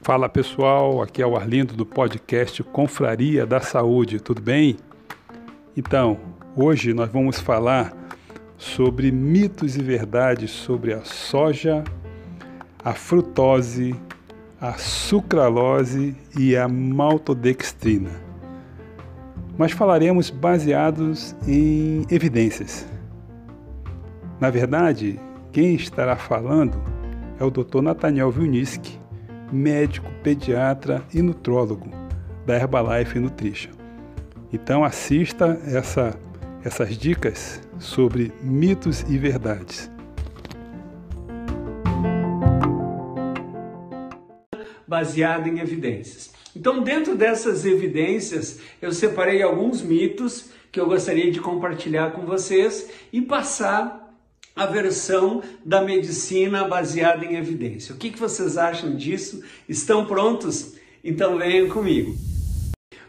Fala pessoal, aqui é o Arlindo do podcast Confraria da Saúde, tudo bem? Então, hoje nós vamos falar sobre mitos e verdades sobre a soja, a frutose, a sucralose e a maltodextrina. Mas falaremos baseados em evidências. Na verdade, quem estará falando é o Dr. Nathaniel Vilniski, médico, pediatra e nutrólogo da Herbalife Nutrition. Então assista essa, essas dicas sobre mitos e verdades. Baseado em evidências. Então, dentro dessas evidências, eu separei alguns mitos que eu gostaria de compartilhar com vocês e passar a versão da medicina baseada em evidência. O que, que vocês acham disso? Estão prontos? Então venham comigo.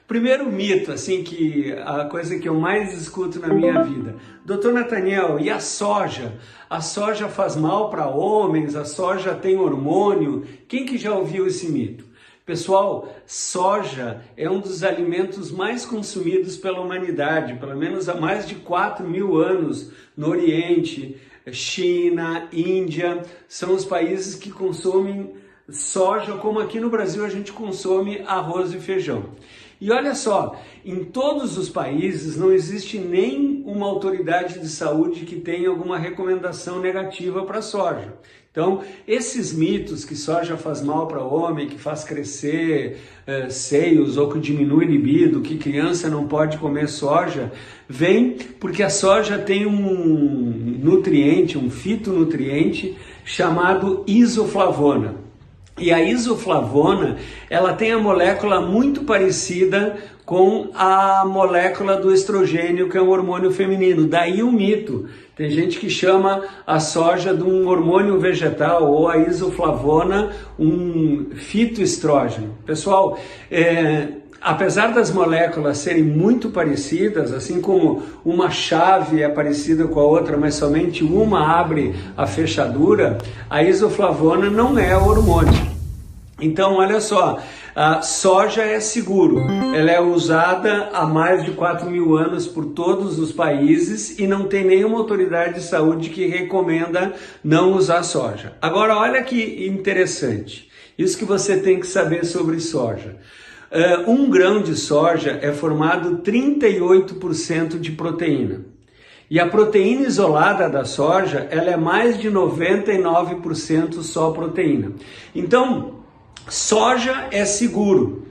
Primeiro mito, assim, que a coisa que eu mais escuto na minha vida. Doutor Nathaniel, e a soja? A soja faz mal para homens? A soja tem hormônio? Quem que já ouviu esse mito? Pessoal, soja é um dos alimentos mais consumidos pela humanidade, pelo menos há mais de 4 mil anos no Oriente, China, Índia, são os países que consomem soja, como aqui no Brasil a gente consome arroz e feijão. E olha só, em todos os países não existe nem uma autoridade de saúde que tenha alguma recomendação negativa para a soja. Então, esses mitos que soja faz mal para homem, que faz crescer é, seios ou que diminui libido, que criança não pode comer soja, vem porque a soja tem um nutriente, um fitonutriente chamado isoflavona. E a isoflavona, ela tem a molécula muito parecida com a molécula do estrogênio, que é um hormônio feminino. Daí o mito. Tem gente que chama a soja de um hormônio vegetal ou a isoflavona um fitoestrógeno. Pessoal, é, apesar das moléculas serem muito parecidas, assim como uma chave é parecida com a outra, mas somente uma abre a fechadura, a isoflavona não é hormônio. Então, olha só, a soja é seguro, ela é usada há mais de 4 mil anos por todos os países e não tem nenhuma autoridade de saúde que recomenda não usar soja. Agora, olha que interessante, isso que você tem que saber sobre soja. Uh, um grão de soja é formado 38% de proteína. E a proteína isolada da soja, ela é mais de 99% só proteína. Então, Soja é seguro.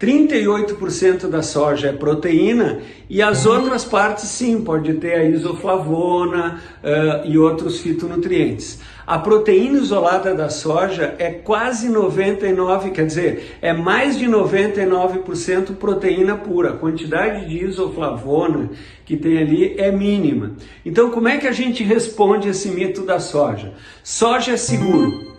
38% da soja é proteína e as outras partes sim, pode ter a isoflavona uh, e outros fitonutrientes. A proteína isolada da soja é quase 99, quer dizer, é mais de 99% proteína pura. A quantidade de isoflavona que tem ali é mínima. Então, como é que a gente responde esse mito da soja? Soja é seguro.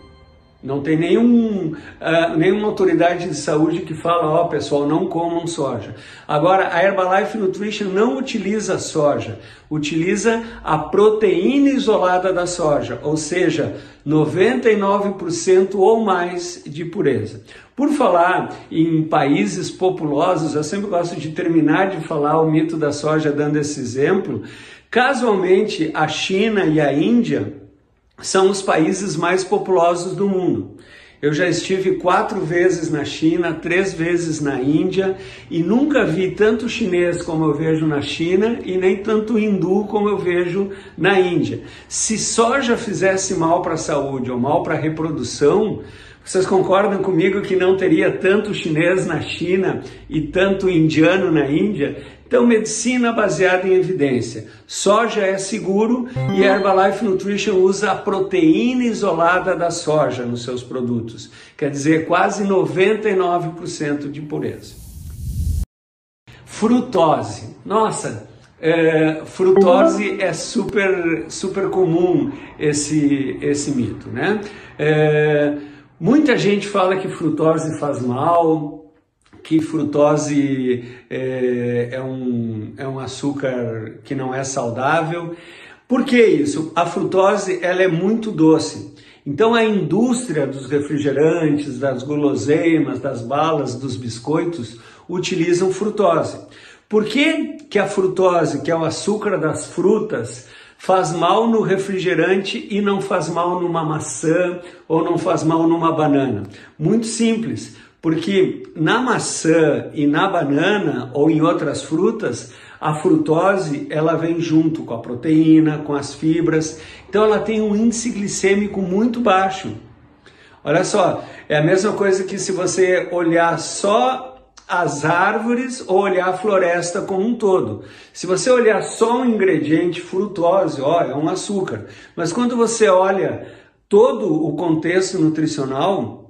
Não tem nenhum, uh, nenhuma autoridade de saúde que fala, ó oh, pessoal, não comam soja. Agora, a Herbalife Nutrition não utiliza soja, utiliza a proteína isolada da soja, ou seja, 99% ou mais de pureza. Por falar em países populosos, eu sempre gosto de terminar de falar o mito da soja dando esse exemplo. Casualmente, a China e a Índia são os países mais populosos do mundo. Eu já estive quatro vezes na China, três vezes na Índia e nunca vi tanto chinês como eu vejo na China e nem tanto hindu como eu vejo na Índia. Se soja fizesse mal para a saúde ou mal para a reprodução, vocês concordam comigo que não teria tanto chinês na China e tanto indiano na Índia? Então, medicina baseada em evidência. Soja é seguro e a Herbalife Nutrition usa a proteína isolada da soja nos seus produtos. Quer dizer, quase 99% de pureza. Frutose. Nossa, é, frutose é super, super comum esse, esse mito, né? É, muita gente fala que frutose faz mal, que frutose é, é, um, é um açúcar que não é saudável. Por que isso? A frutose ela é muito doce. Então a indústria dos refrigerantes, das guloseimas, das balas, dos biscoitos utilizam frutose. Por que, que a frutose, que é o açúcar das frutas, faz mal no refrigerante e não faz mal numa maçã ou não faz mal numa banana? Muito simples, porque na maçã e na banana ou em outras frutas, a frutose ela vem junto com a proteína, com as fibras, então ela tem um índice glicêmico muito baixo. Olha só, é a mesma coisa que se você olhar só as árvores ou olhar a floresta como um todo. Se você olhar só um ingrediente frutose, ó, é um açúcar. Mas quando você olha todo o contexto nutricional,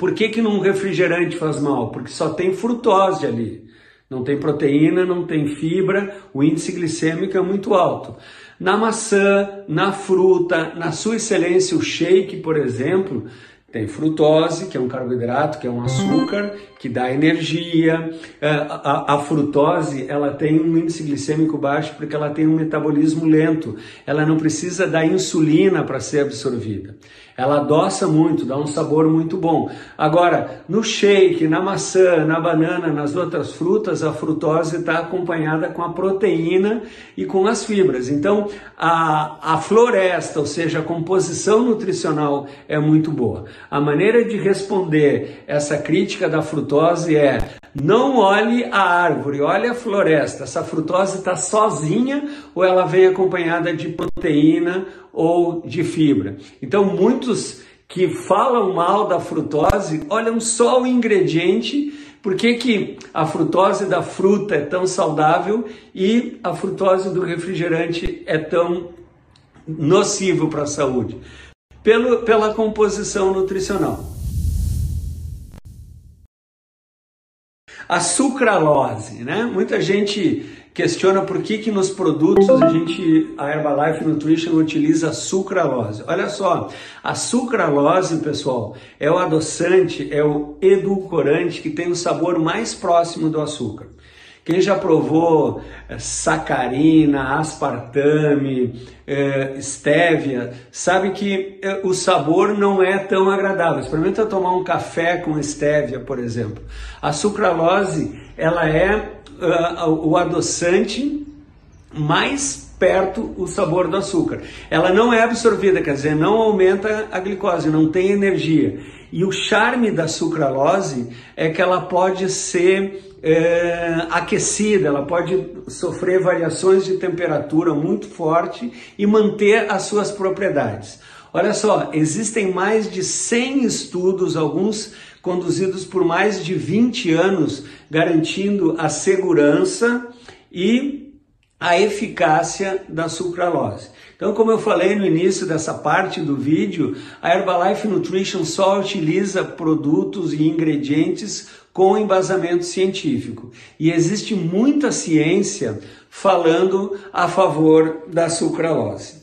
por que que num refrigerante faz mal? Porque só tem frutose ali. Não tem proteína, não tem fibra, o índice glicêmico é muito alto. Na maçã, na fruta, na sua excelência, o shake, por exemplo, tem frutose, que é um carboidrato, que é um açúcar, que dá energia. É, a, a, frutose, ela tem um índice glicêmico baixo porque ela tem um metabolismo lento. Ela não precisa da insulina para ser absorvida. Ela adoça muito, dá um sabor muito bom. Agora, no shake, na maçã, na banana, nas outras frutas, a frutose está acompanhada com a proteína e com as fibras. Então, a, a floresta, ou seja, a composição nutricional é muito boa. A maneira de responder essa crítica da frutose é não olhe a árvore, olhe a floresta. Essa frutose está sozinha ou ela vem acompanhada de proteína ou de fibra? Então, muitos que falam mal da frutose olham só o ingrediente. Por que, que a frutose da fruta é tão saudável e a frutose do refrigerante é tão nocivo para a saúde? Pelo, pela composição nutricional. A sucralose, né? Muita gente questiona por que, que nos produtos a gente, a Herbalife Nutrition utiliza sucralose. Olha só, a sucralose, pessoal, é o adoçante, é o edulcorante que tem o sabor mais próximo do açúcar. Quem já provou é, sacarina, aspartame, estévia, sabe que é, o sabor não é tão agradável. Experimenta tomar um café com estévia, por exemplo. A sucralose, ela é o adoçante mais perto o sabor do açúcar. Ela não é absorvida, quer dizer, não aumenta a glicose, não tem energia. E o charme da sucralose é que ela pode ser é, aquecida, ela pode sofrer variações de temperatura muito forte e manter as suas propriedades. Olha só, existem mais de 100 estudos, alguns conduzidos por mais de 20 anos, garantindo a segurança e a eficácia da sucralose. Então, como eu falei no início dessa parte do vídeo, a Herbalife Nutrition só utiliza produtos e ingredientes com embasamento científico. E existe muita ciência falando a favor da sucralose.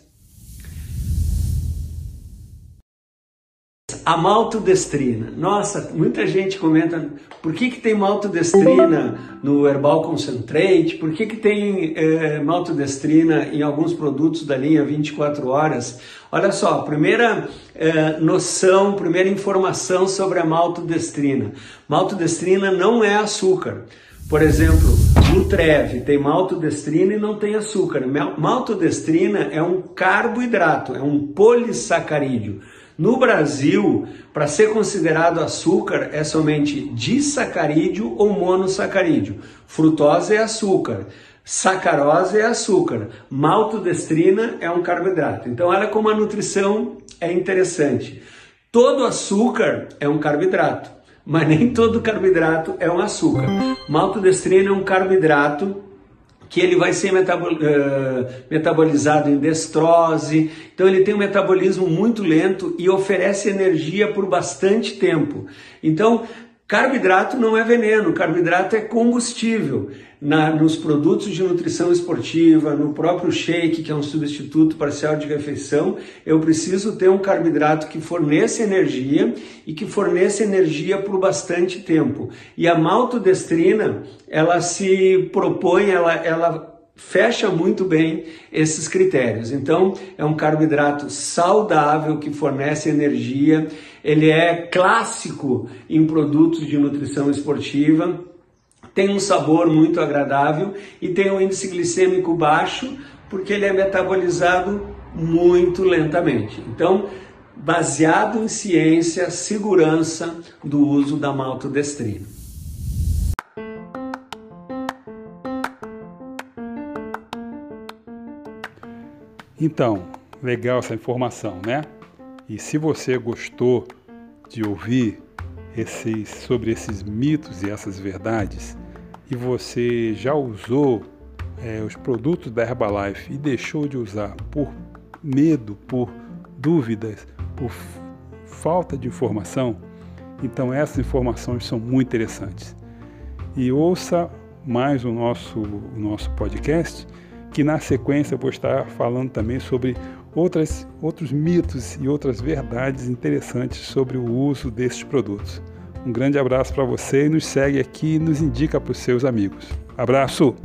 A maltodestrina. Nossa, muita gente comenta por que, que tem maltodestrina no Herbal Concentrate, por que, que tem é, maltodestrina em alguns produtos da linha 24 horas. Olha só, primeira é, noção, primeira informação sobre a maltodestrina. Maltodestrina não é açúcar. Por exemplo, no Trev tem maltodestrina e não tem açúcar. Maltodestrina é um carboidrato, é um polissacarídeo. No Brasil, para ser considerado açúcar, é somente disacarídeo ou monossacarídeo. Frutose é açúcar, sacarose é açúcar, maltodestrina é um carboidrato. Então, olha como a nutrição é interessante. Todo açúcar é um carboidrato, mas nem todo carboidrato é um açúcar. Maltodestrina é um carboidrato que ele vai ser uh, metabolizado em destrose, então ele tem um metabolismo muito lento e oferece energia por bastante tempo. Então, carboidrato não é veneno, carboidrato é combustível na, nos produtos de nutrição esportiva, no próprio shake, que é um substituto parcial de refeição, eu preciso ter um carboidrato que forneça energia e que forneça energia por bastante tempo. E a maltodestrina, ela se propõe, ela, ela fecha muito bem esses critérios. Então, é um carboidrato saudável que fornece energia, ele é clássico em produtos de nutrição esportiva, tem um sabor muito agradável e tem um índice glicêmico baixo, porque ele é metabolizado muito lentamente. Então, baseado em ciência, segurança do uso da maltodestrina. Então, legal essa informação, né? E se você gostou de ouvir esses, sobre esses mitos e essas verdades, e você já usou é, os produtos da Herbalife e deixou de usar por medo, por dúvidas, por falta de informação, então essas informações são muito interessantes. E ouça mais o nosso, o nosso podcast que na sequência eu vou estar falando também sobre outras, outros mitos e outras verdades interessantes sobre o uso desses produtos. Um grande abraço para você e nos segue aqui e nos indica para os seus amigos. Abraço!